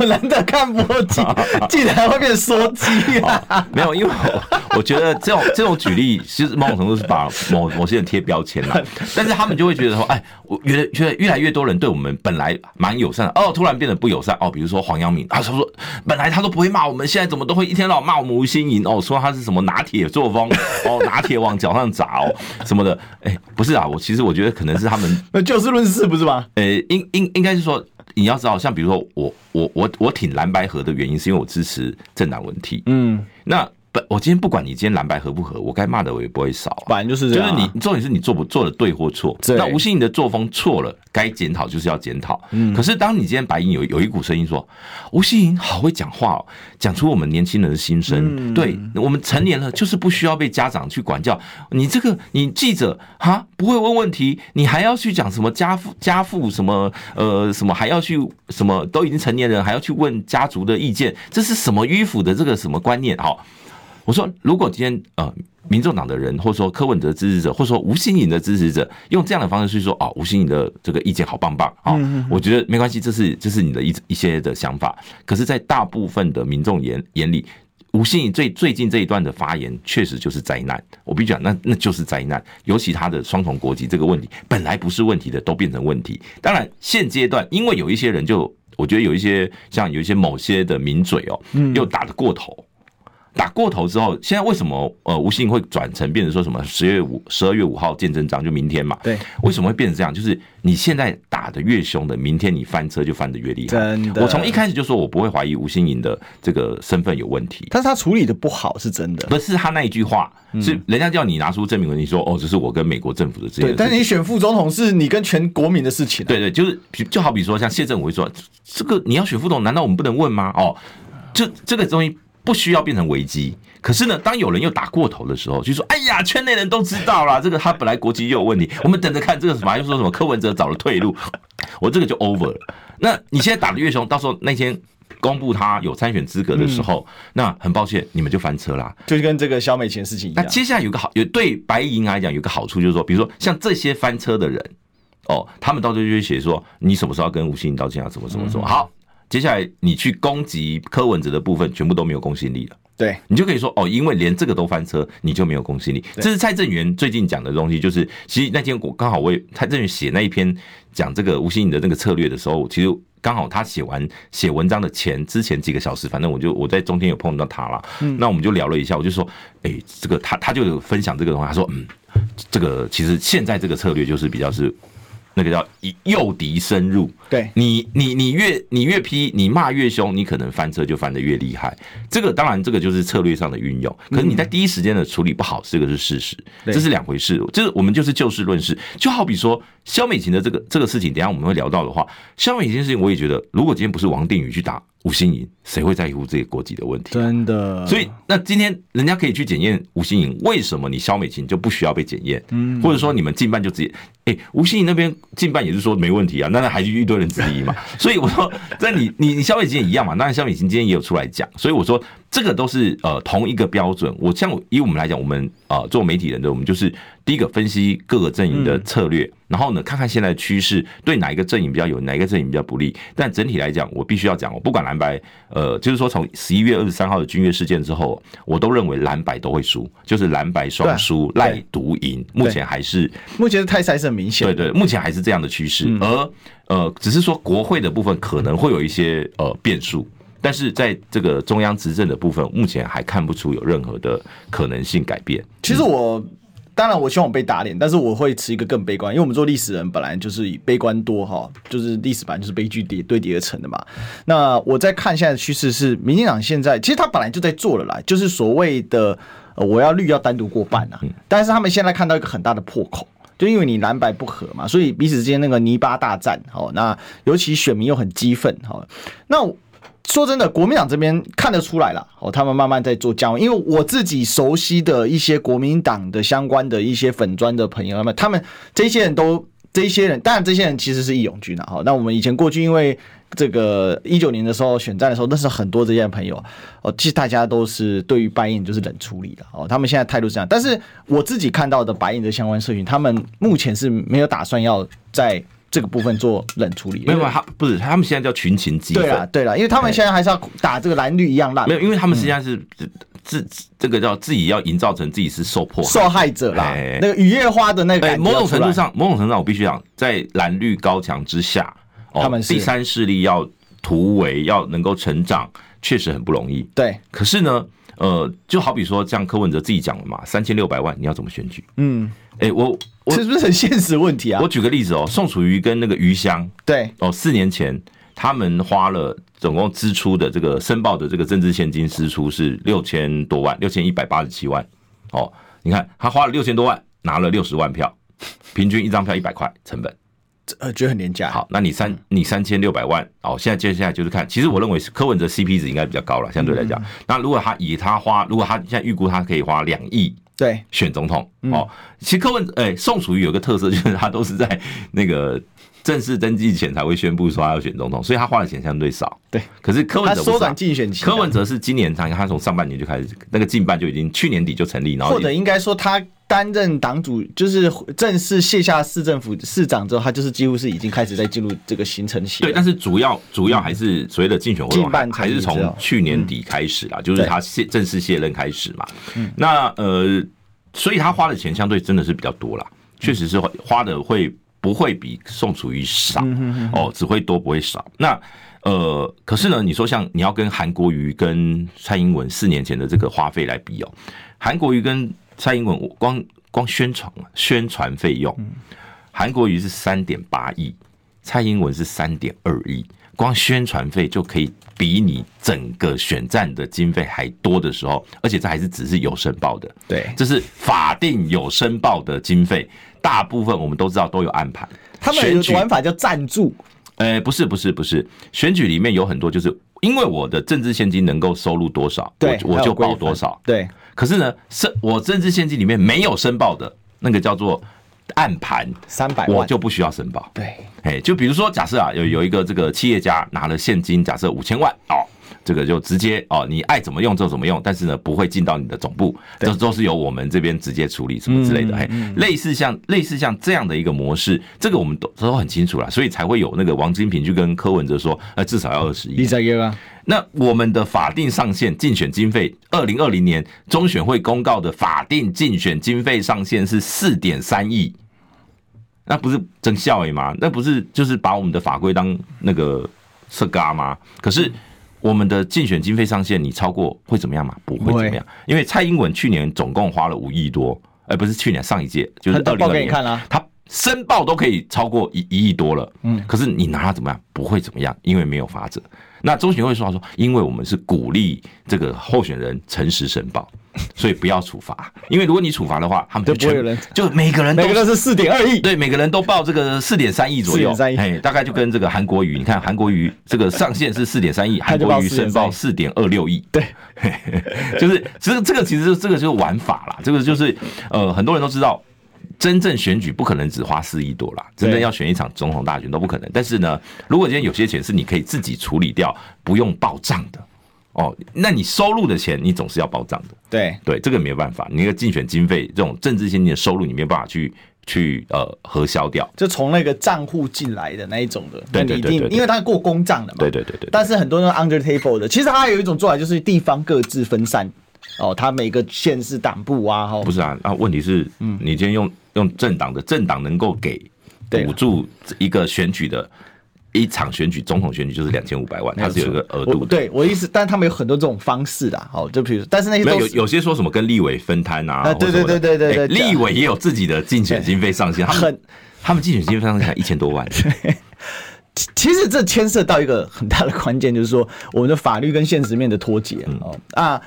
蓝的看不进，竟然会变缩机啊？没有，因为我我觉得这种这种举例，其实某种程度是把某某些人贴标签了。但是他们就会觉得说，哎，我觉得觉得越来越多人对我们本来蛮友善的，哦，突然变得不友善。哦，比如说黄阳明啊，他说本来他都不会骂我们，现在怎么都会一天。天老骂我们吴欣颖哦，说他是什么拿铁作风 哦，拿铁往脚上砸哦什么的，哎，不是啊，我其实我觉得可能是他们 那就事论事不是吗？呃，应应应该是说你要知道，像比如说我我我我挺蓝白河的原因，是因为我支持政党轮替，嗯，那。不，我今天不管你今天蓝白合不合，我该骂的我也不会少、啊。反正就是这样、啊，就是你重点是你做不做的对或错。那吴欣盈的作风错了，该检讨就是要检讨。嗯。可是当你今天白银有有一股声音说，吴欣盈好会讲话哦，讲出我们年轻人的心声。嗯、对，我们成年了就是不需要被家长去管教。你这个你记者哈不会问问题，你还要去讲什么家父家父什么呃什么还要去什么都已经成年人还要去问家族的意见，这是什么迂腐的这个什么观念？好。我说，如果今天呃，民众党的人，或者说柯文哲支持者，或者说吴欣颖的支持者，用这样的方式去说，哦，吴欣颖的这个意见好棒棒啊，我觉得没关系，这是这是你的一一些的想法。可是，在大部分的民众眼眼里，吴欣颖最最近这一段的发言，确实就是灾难。我必须讲，那那就是灾难。尤其他的双重国籍这个问题，本来不是问题的，都变成问题。当然，现阶段因为有一些人就，我觉得有一些像有一些某些的名嘴哦，又打得过头。打过头之后，现在为什么呃吴欣盈会转成变成说什么十月五十二月五号见真章就明天嘛？对，为什么会变成这样？就是你现在打的越凶的，明天你翻车就翻的越厉害。真的，我从一开始就说我不会怀疑吴欣盈的这个身份有问题，但是他处理的不好是真的。不是他那一句话，是人家叫你拿出证明文，你说哦，这是我跟美国政府的这件事。但是你选副总统是你跟全国民的事情。对对，就是就好比说像谢政委说，这个你要选副总，难道我们不能问吗？哦，就这个东西。不需要变成危机，可是呢，当有人又打过头的时候，就说：“哎呀，圈内人都知道啦，这个他本来国籍就有问题，我们等着看这个什么，又说什么柯文哲找了退路，我这个就 over 了。那你现在打的越凶，到时候那天公布他有参选资格的时候，那很抱歉，你们就翻车啦，就是跟这个萧美琴事情一样。那接下来有个好，有对白银来讲有个好处，就是说，比如说像这些翻车的人，哦，他们到时候就会写说，你什么时候要跟吴欣颖道歉啊？怎么怎么什么好。接下来你去攻击柯文哲的部分，全部都没有公信力了。对，你就可以说哦，因为连这个都翻车，你就没有公信力。这是蔡正元最近讲的东西，就是其实那天我刚好我也蔡正元写那一篇讲这个吴欣颖的那个策略的时候，其实刚好他写完写文章的前之前几个小时，反正我就我在中间有碰到他了。嗯，那我们就聊了一下，我就说，哎，这个他他就有分享这个东西，他说，嗯，这个其实现在这个策略就是比较是。那个叫以诱敌深入，对你，你你越你越批，你骂越凶，你可能翻车就翻的越厉害。这个当然，这个就是策略上的运用。可是你在第一时间的处理不好，这个是事实，这是两回事。就是我们就是就事论事。就好比说肖美琴的这个这个事情，等下我们会聊到的话，肖美琴的事情，我也觉得，如果今天不是王定宇去打吴欣颖，谁会在乎这个国籍的问题？真的。所以，那今天人家可以去检验吴欣颖，为什么你肖美琴就不需要被检验？嗯，或者说你们进办就直接，哎，吴欣颖那边进办也是说没问题啊，那那还是一堆人之一嘛。所以我说，在你你你肖美琴也一样嘛。当然，萧美琴今天也有出来讲，所以我说这个都是呃同一个标准。我像以我们来讲，我们啊做媒体人的，我们就是第一个分析各个阵营的策略。然后呢，看看现在的趋势对哪一个阵营比较有，哪一个阵营比较不利。但整体来讲，我必须要讲，我不管蓝白，呃，就是说从十一月二十三号的君悦事件之后，我都认为蓝白都会输，就是蓝白双输，赖独赢。目前还是目前的态势是很明显，对对，目前还是这样的趋势。而呃，只是说国会的部分可能会有一些呃变数，但是在这个中央执政的部分，目前还看不出有任何的可能性改变。其实我。当然，我希望我被打脸，但是我会持一个更悲观，因为我们做历史人本来就是以悲观多哈，就是历史本来就是悲剧叠堆叠而成的嘛。那我在看现在的趋势是，民进党现在其实他本来就在做了啦，就是所谓的我要绿要单独过半啊，但是他们现在看到一个很大的破口，就因为你蓝白不合嘛，所以彼此之间那个泥巴大战，好，那尤其选民又很激愤，好，那。说真的，国民党这边看得出来了哦，他们慢慢在做降温。因为我自己熟悉的一些国民党的相关的一些粉砖的朋友，他们他们这些人都这些人，当然这些人其实是义勇军啊。哈，那我们以前过去因为这个一九年的时候选战的时候，那是很多这些朋友哦，其实大家都是对于白银就是冷处理的哦。他们现在态度是这样，但是我自己看到的白银的相关社群，他们目前是没有打算要在。这个部分做冷处理，没有，他不是，他们现在叫群情激愤。对了，对了，因为他们现在还是要打这个蓝绿一样烂。没有，因为他们实际上是自这个叫自己要营造成自己是受迫害受害者啦。那个雨夜花的那个，某种程度上，某种程度上，我必须讲，在蓝绿高墙之下，他们第三势力要突围，要能够成长，确实很不容易。对，可是呢，呃，就好比说，像柯文哲自己讲的嘛，三千六百万，你要怎么选举？嗯。哎，我我是不是很现实问题啊？我举个例子哦，宋楚瑜跟那个余香，对哦，四年前他们花了总共支出的这个申报的这个政治现金支出是六千多万，六千一百八十七万。哦，你看他花了六千多万，拿了六十万票，平均一张票一百块成本，呃，觉得很廉价。好，那你三你三千六百万，哦，现在接下来就是看，其实我认为是柯文哲 CP 值应该比较高了，相对来讲。那如果他以他花，如果他现在预估他可以花两亿。对，选总统哦，其实柯文哎，宋楚瑜有个特色，就是他都是在那个正式登记前才会宣布说他要选总统，所以他花的钱相对少。对，可是柯文哲缩短竞选期，柯文哲是今年他他从上半年就开始那个近半就已经去年底就成立，然后或者应该说他担任党主，就是正式卸下市政府市长之后，他就是几乎是已经开始在进入这个行程期。对，但是主要主要还是所谓的竞选活动还是从去年底开始啦，就是他卸正式卸任开始嘛。嗯那呃。所以他花的钱相对真的是比较多啦，确实是花的会不会比宋楚瑜少哦，只会多不会少。那呃，可是呢，你说像你要跟韩国瑜跟蔡英文四年前的这个花费来比哦，韩国瑜跟蔡英文光光宣传宣传费用，韩国瑜是三点八亿，蔡英文是三点二亿。光宣传费就可以比你整个选战的经费还多的时候，而且这还是只是有申报的，对，这是法定有申报的经费，大部分我们都知道都有暗盘。他们有玩法叫赞助，呃，不是不是不是，选举里面有很多就是因为我的政治现金能够收入多少，我，我就报多少，对。可是呢，申我政治献金里面没有申报的那个叫做。暗盘三百万，我就不需要申报。对，哎，就比如说，假设啊，有有一个这个企业家拿了现金，假设五千万哦，这个就直接哦，你爱怎么用就怎么用，但是呢，不会进到你的总部，这都是由我们这边直接处理什么之类的。嘿，类似像类似像这样的一个模式，这个我们都都很清楚了，所以才会有那个王金平去跟柯文哲说，呃，至少要二十亿。那我们的法定上限竞选经费，二零二零年中选会公告的法定竞选经费上限是四点三亿。那不是真笑诶吗？那不是就是把我们的法规当那个色嘎吗？可是我们的竞选经费上限，你超过会怎么样吗？不会怎么样，因为蔡英文去年总共花了五亿多，而不是去年上一届就是二零二零年，他申报都可以超过一一亿多了，嗯，可是你拿它怎么样？不会怎么样，因为没有法则。那中选会说说，因为我们是鼓励这个候选人诚实申报，所以不要处罚。因为如果你处罚的话，他们就全就，人就每个人都每个人是四点二亿，对，每个人都报这个四点三亿左右，哎，大概就跟这个韩国瑜，你看韩国瑜这个上限是四点三亿，韩国瑜申报四点二六亿，对，就是其实这个其实这个就是玩法啦，这个就是呃很多人都知道。真正选举不可能只花四亿多啦，真正要选一场总统大选都不可能。但是呢，如果今天有些钱是你可以自己处理掉，不用报账的哦，那你收入的钱你总是要报账的。对对，这个没有办法，你那个竞选经费这种政治现金的收入，你没有办法去去呃核销掉，就从那个账户进来的那一种的，对对对，因为它是过公账的嘛。对对对对。但是很多人 under table 的，其实它还有一种做法，就是地方各自分散哦，他每个县市党部啊，哈，不是啊，啊，问题是，嗯，你今天用。用政党的政党能够给补助一个选举的一场选举，总统选举就是两千五百万，它是有一个额度。对我意思，但他们有很多这种方式的，好，就比如，但是那些有有些说什么跟立委分摊啊，对对对对对对，立委也有自己的竞选经费上限，他们他们竞选经费上限才一千多万。其实这牵涉到一个很大的关键，就是说我们的法律跟现实面的脱节哦。啊，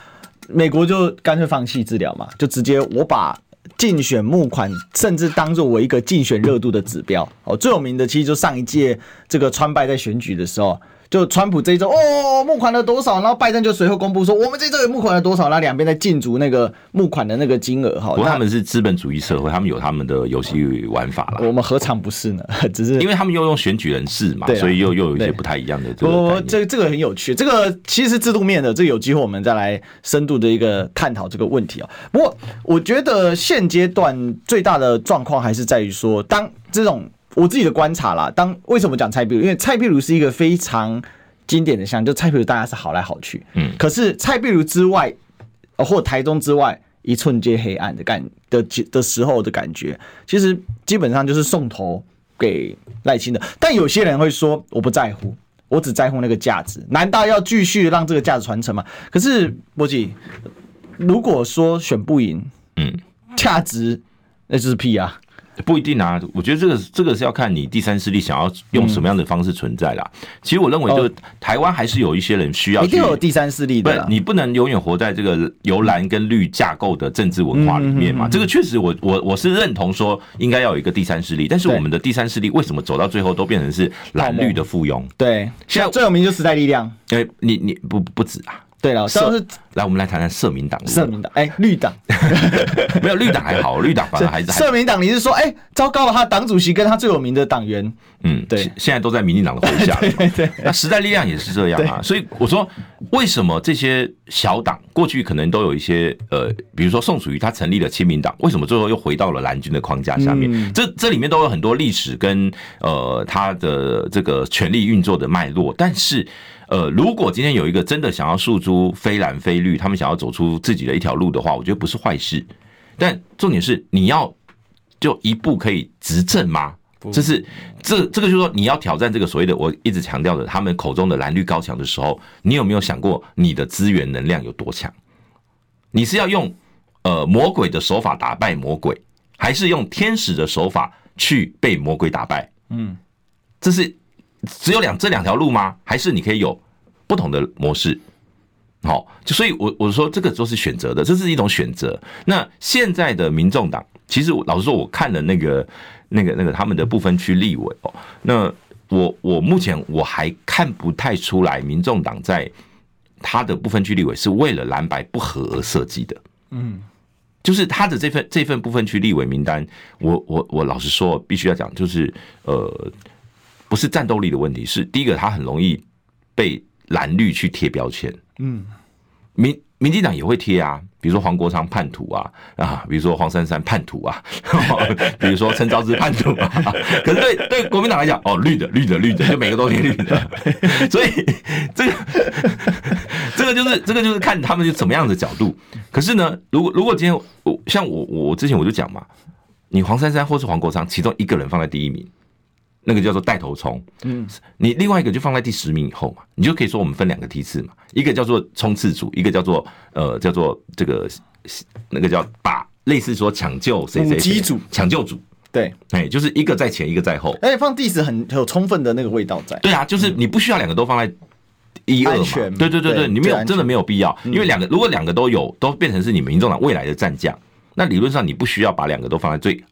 美国就干脆放弃治疗嘛，就直接我把。竞选募款，甚至当作我一个竞选热度的指标哦，最有名的其实就上一届这个川拜在选举的时候。就川普这一周哦，募款了多少？然后拜登就随后公布说，我们这一周也募款了多少？然后两边在竞逐那个募款的那个金额哈。不过他们是资本主义社会，他们有他们的游戏玩法了。我们何尝不是呢？只是因为他们又用选举人士嘛，所以又又有一些不太一样的这个。我这这个很有趣，这个其实制度面的，这个有机会我们再来深度的一个探讨这个问题啊。不过我觉得现阶段最大的状况还是在于说，当这种。我自己的观察啦，当为什么讲蔡壁如？因为蔡壁如是一个非常经典的像，就蔡壁如大家是好来好去，嗯，可是蔡壁如之外，或台中之外，一寸皆黑暗的感的的时候的感觉，其实基本上就是送头给赖清德。但有些人会说，我不在乎，我只在乎那个价值。难道要继续让这个价值传承吗？可是波吉，如果说选不赢，嗯，价值那就是屁啊。不一定啊，我觉得这个这个是要看你第三势力想要用什么样的方式存在啦。嗯、其实我认为，就是台湾还是有一些人需要一定有第三势力的，不，你不能永远活在这个由蓝跟绿架构的政治文化里面嘛。这个确实我，我我我是认同说应该要有一个第三势力，但是我们的第三势力为什么走到最后都变成是蓝绿的附庸？对，现在最有名就是时代力量。哎，你你不不止啊。对了，是来我们来谈谈社民党。社民党，哎，绿党 没有绿党还好，绿党反正还是社民党。你是说，哎，糟糕了，他党主席跟他最有名的党员，嗯，对，现在都在民进党的麾下。对 对，那时代力量也是这样啊。所以我说，为什么这些小党过去可能都有一些呃，比如说宋楚瑜他成立了亲民党，为什么最后又回到了蓝军的框架下面？这这里面都有很多历史跟呃他的这个权力运作的脉络，但是。呃，如果今天有一个真的想要诉诸非蓝非绿，他们想要走出自己的一条路的话，我觉得不是坏事。但重点是，你要就一步可以执政吗？这是这这个就是说，你要挑战这个所谓的我一直强调的他们口中的蓝绿高墙的时候，你有没有想过你的资源能量有多强？你是要用呃魔鬼的手法打败魔鬼，还是用天使的手法去被魔鬼打败？嗯，这是。只有两这两条路吗？还是你可以有不同的模式？好，就所以我，我我说这个都是选择的，这是一种选择。那现在的民众党，其实老实说，我看了那个、那个、那个他们的不分区立委哦，那我我目前我还看不太出来，民众党在他的不分区立委是为了蓝白不合而设计的。嗯，就是他的这份这份部分区立委名单，我我我老实说，必须要讲，就是呃。不是战斗力的问题，是第一个，他很容易被蓝绿去贴标签。嗯，民民进党也会贴啊，比如说黄国昌叛徒啊啊，比如说黄珊珊叛徒啊，比如说陈昭之叛徒啊。可是对对国民党来讲，哦，绿的绿的绿的，就每个都贴绿的。所以这个这个就是这个就是看他们是怎么样的角度。可是呢，如果如果今天我像我我之前我就讲嘛，你黄珊珊或是黄国昌其中一个人放在第一名。那个叫做带头冲，嗯，你另外一个就放在第十名以后嘛，你就可以说我们分两个梯次嘛，一个叫做冲刺组，一个叫做呃叫做这个那个叫把类似说抢救谁谁谁抢救组，对，哎，就是一个在前，一个在后，而且放 diss 很有充分的那个味道在。对啊，就是你不需要两个都放在一二嘛，对对对对，你没有真的没有必要，因为两个如果两个都有，都变成是你民众党未来的战将，那理论上你不需要把两个都放在最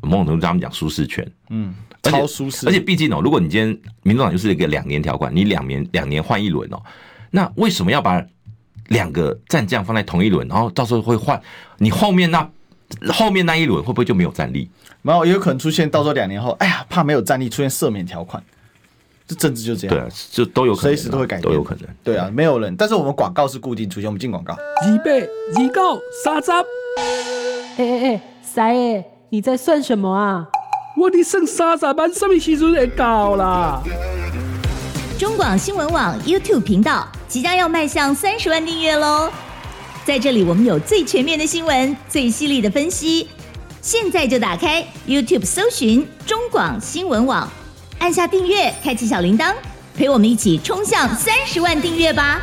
某种程度上讲舒适圈，嗯。超舒适，而且毕竟哦，如果你今天民众党就是一个两年条款，你两年两年换一轮哦，那为什么要把两个战将放在同一轮，然后到时候会换你后面那后面那一轮会不会就没有战力？然后也有可能出现到时候两年后，哎呀，怕没有战力出现赦免条款，这政治就这样，对啊，就都有可能，随时都会改变，都有可能，对啊，没有人，但是我们广告是固定出现，我们进广告。预备，预告，三十。哎哎哎，三爷，你在算什么啊？我的剩三十万，什么时阵会到啦？中广新闻网 YouTube 频道即将要迈向三十万订阅喽！在这里，我们有最全面的新闻，最犀利的分析。现在就打开 YouTube 搜寻中广新闻网，按下订阅，开启小铃铛，陪我们一起冲向三十万订阅吧！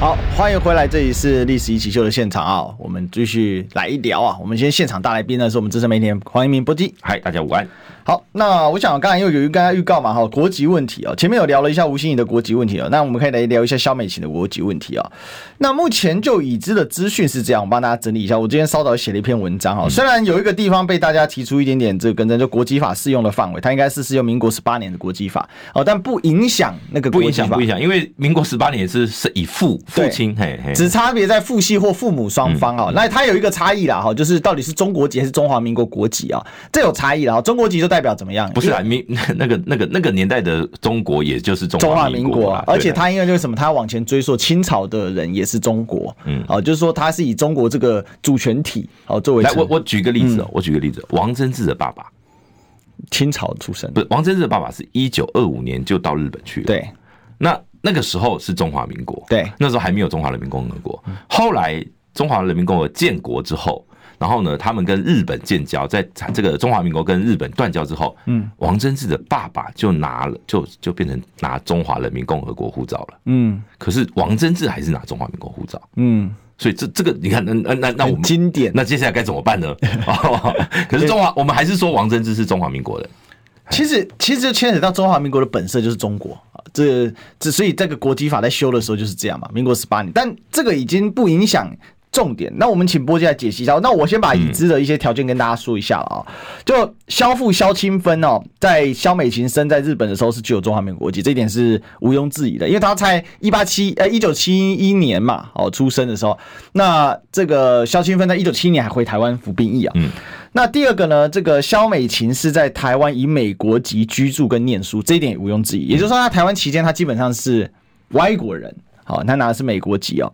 好，欢迎回来，这里是《历史一起秀》的现场啊！我们继续来一聊啊！我们先现场大来宾呢，是我们资深媒体人黄一鸣波基。嗨，大家午安。好，那我想刚才又有一个预告嘛，哈，国籍问题啊，前面有聊了一下吴欣怡的国籍问题啊，那我们可以来聊一下肖美琴的国籍问题啊。那目前就已知的资讯是这样，我帮大家整理一下。我今天稍早写了一篇文章哈，虽然有一个地方被大家提出一点点这个更正，就国籍法适用的范围，它应该是适用民国十八年的国籍法哦，但不影响那个国籍法。不影响，不影响，因为民国十八年是是以父父亲，嘿嘿，只差别在父系或父母双方啊。那它有一个差异啦哈，就是到底是中国籍还是中华民国国籍啊？这有差异啦。中国籍就代表怎么样？不是啊。民 那个那个那个年代的中国，也就是中华民国，而且他因为就是什么，他往前追溯清朝的人也是中国，嗯，哦，就是说他是以中国这个主权体哦作为。来，我我举个例子哦，我举个例子，王贞治的爸爸清朝出生，不是王贞治的爸爸是一九二五年就到日本去了，对，那那个时候是中华民国，对，那时候还没有中华人民共和国，后来中华人民共和国建国之后。然后呢，他们跟日本建交，在这个中华民国跟日本断交之后，嗯，王贞治的爸爸就拿了，就就变成拿中华人民共和国护照了，嗯，可是王贞治还是拿中华民国护照，嗯，所以这这个你看，那那那那我们经典，那接下来该怎么办呢？可是中华，我们还是说王贞治是中华民国人。其实其实就牵扯到中华民国的本色就是中国啊，这这所以这个国籍法在修的时候就是这样嘛，民国十八年，但这个已经不影响。重点，那我们请波姐来解析一下。那我先把已知的一些条件跟大家说一下了啊。就萧父萧清芬哦，在肖美琴生在日本的时候是具有中华民国国籍，这一点是毋庸置疑的，因为他在一八七呃一九七一年嘛哦出生的时候，那这个萧清芬在一九七一年还回台湾服兵役啊。嗯。那第二个呢，这个肖美琴是在台湾以美国籍居住跟念书，这一点也毋庸置疑。也就是说，他台湾期间他基本上是外国人。好，他拿的是美国籍哦。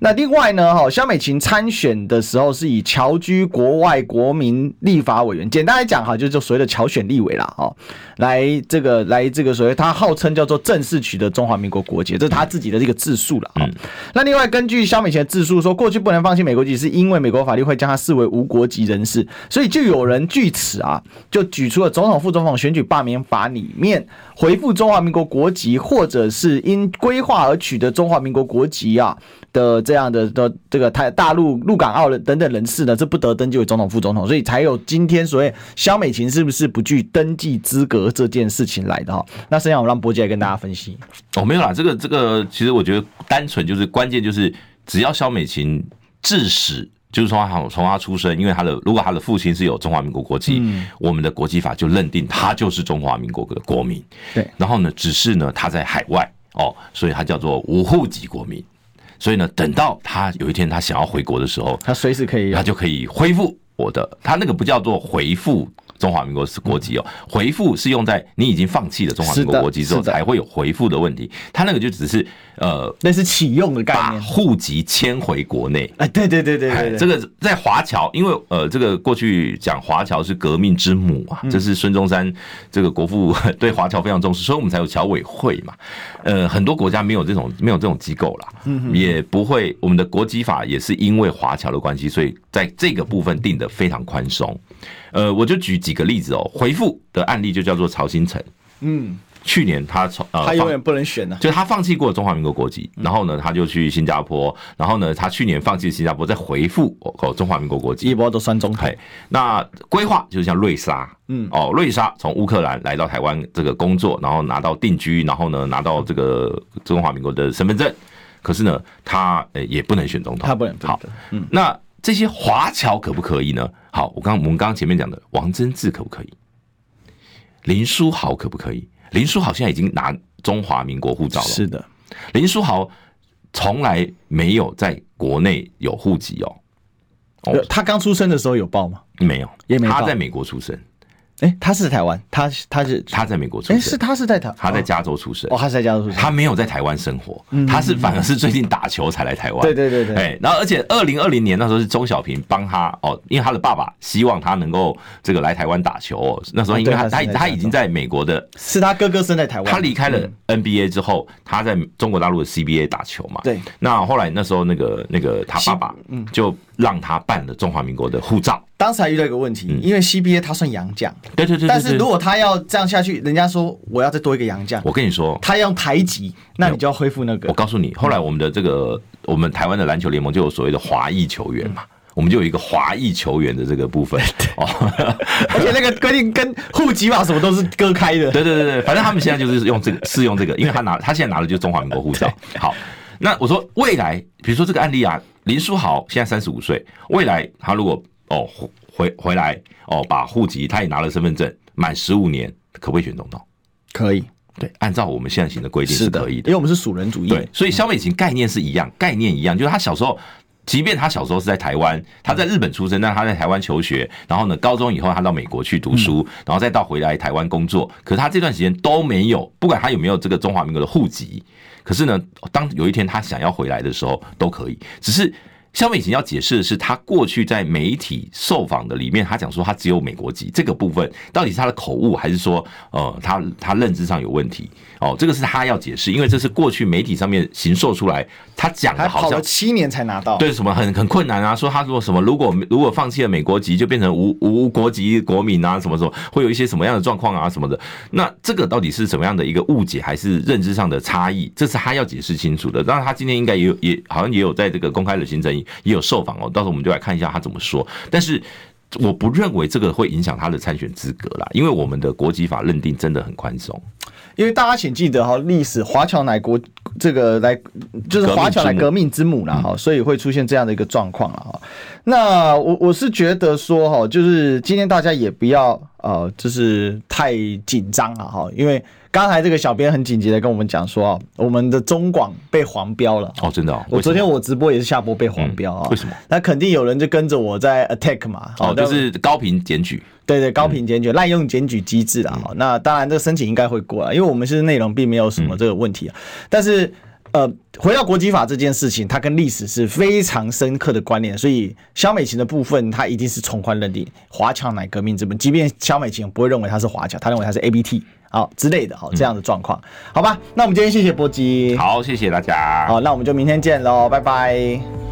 那另外呢，哈，肖美琴参选的时候是以侨居国外国民立法委员，简单来讲哈，就就所谓的侨选立委啦，哦，来这个来这个所谓他号称叫做正式取得中华民国国籍，这是他自己的这个自述了啊。那另外根据肖美琴的自述说，过去不能放弃美国籍，是因为美国法律会将他视为无国籍人士，所以就有人据此啊，就举出了总统、副总统选举罢免法里面回复中华民国国籍，或者是因规划而取得中华。民国国籍啊的这样的的这个台大陆陆港澳的等等人士呢，这不得登记为总统副总统，所以才有今天所谓萧美琴是不是不具登记资格这件事情来的哈。那剩下我让波姐来跟大家分析。哦，没有啦，这个这个其实我觉得单纯就是关键就是只要萧美琴自始就是说他从他出生，因为他的如果他的父亲是有中华民国国籍，嗯、我们的国籍法就认定他就是中华民国的国民。对，然后呢，只是呢他在海外。哦，所以他叫做无户籍国民，所以呢，等到他有一天他想要回国的时候，他随时可以，他就可以恢复我的，他那个不叫做回复。中华民国是国籍哦，回复是用在你已经放弃了中华民国国籍之后才会有回复的问题。他那个就只是呃，那是启用的概念，把户籍迁回国内。哎，对对对对对，这个在华侨，因为呃，这个过去讲华侨是革命之母啊，这是孙中山这个国父 对华侨非常重视，所以我们才有侨委会嘛。呃，很多国家没有这种没有这种机构啦，也不会。我们的国籍法也是因为华侨的关系，所以。在这个部分定的非常宽松。呃，我就举几个例子哦，回复的案例就叫做曹新成，嗯。去年他从呃，他永远不能选呢、啊，就是他放弃过中华民国国籍，然后呢，他就去新加坡，然后呢，他去年放弃新加坡，再回复哦中华民国国籍，一波都算中台。那规划就是像瑞莎，嗯，哦，瑞莎从乌克兰来到台湾这个工作，然后拿到定居，然后呢，拿到这个中华民国的身份证，可是呢，他呃也不能选总统，他不能。好，嗯，那这些华侨可不可以呢？好，我刚我们刚刚前面讲的王贞治可不可以？林书豪可不可以？林书豪现在已经拿中华民国护照了。是的，林书豪从来没有在国内有户籍哦。他刚出生的时候有报吗？没有，也没。他在美国出生。哎，他是台湾，他他是他在美国出生，哎是他是在台，他在加州出生，哦，他是在加州出生，他没有在台湾生活，他是反而是最近打球才来台湾，对对对对，哎，然后而且二零二零年那时候是钟小平帮他哦，因为他的爸爸希望他能够这个来台湾打球哦，那时候因为他他他已经在美国的，是他哥哥生在台湾，他离开了 NBA 之后，他在中国大陆的 CBA 打球嘛，对，那后来那时候那个那个他爸爸就让他办了中华民国的护照。当时还遇到一个问题，因为 CBA 他算洋将，对对对。但是如果他要这样下去，人家说我要再多一个洋将，我跟你说，他要用台籍，那你就要恢复那个。我告诉你，后来我们的这个我们台湾的篮球联盟就有所谓的华裔球员嘛，我们就有一个华裔球员的这个部分哦，而且那个规定跟户籍嘛什么都是割开的。对对对对，反正他们现在就是用这个适用这个，因为他拿他现在拿的就是中华民国护照。好，那我说未来，比如说这个案例啊，林书豪现在三十五岁，未来他如果哦，回回来哦，把户籍他也拿了身份证，满十五年可不可以选总统？可以，对，按照我们现在行的规定是可以的，因为我们是属人主义。对，所以肖美琴概念是一样，概念一样，就是他小时候，即便他小时候是在台湾，他在日本出生，但他在台湾求学，然后呢，高中以后他到美国去读书，然后再到回来台湾工作，可是他这段时间都没有，不管他有没有这个中华民国的户籍，可是呢，当有一天他想要回来的时候，都可以，只是。萧美琴要解释的是，他过去在媒体受访的里面，他讲说他只有美国籍，这个部分到底是他的口误，还是说呃他他认知上有问题？哦，这个是他要解释，因为这是过去媒体上面行授出来，他讲的好像七年才拿到，对什么很很困难啊？说他说什么，如果如果放弃了美国籍，就变成无无国籍国民啊？什么什么会有一些什么样的状况啊？什么的？那这个到底是什么样的一个误解，还是认知上的差异？这是他要解释清楚的。当然，他今天应该也有也好像也有在这个公开的行程也有受访哦，到时候我们就来看一下他怎么说。但是我不认为这个会影响他的参选资格啦，因为我们的国籍法认定真的很宽松。因为大家请记得哈，历史华侨乃国这个来就是华侨乃革命之母啦哈，所以会出现这样的一个状况了哈。那我我是觉得说哈，就是今天大家也不要呃，就是太紧张了哈，因为刚才这个小编很紧急的跟我们讲说啊，我们的中广被黄标了哦，真的，我昨天我直播也是下播被黄标啊，为什么？那肯定有人就跟着我在 attack 嘛，哦，就是高频检举。对对，高频检举，滥用检举机制啦。好，那当然这个申请应该会过了，因为我们是内容并没有什么这个问题啊。但是呃，回到国籍法这件事情，它跟历史是非常深刻的关联，所以萧美琴的部分，它一定是从宽认定华侨乃革命之本，即便萧美琴不会认为他是华侨，他认为他是 ABT 好之类的，好这样的状况，好吧？那我们今天谢谢波基，好，谢谢大家，好，那我们就明天见喽，拜拜。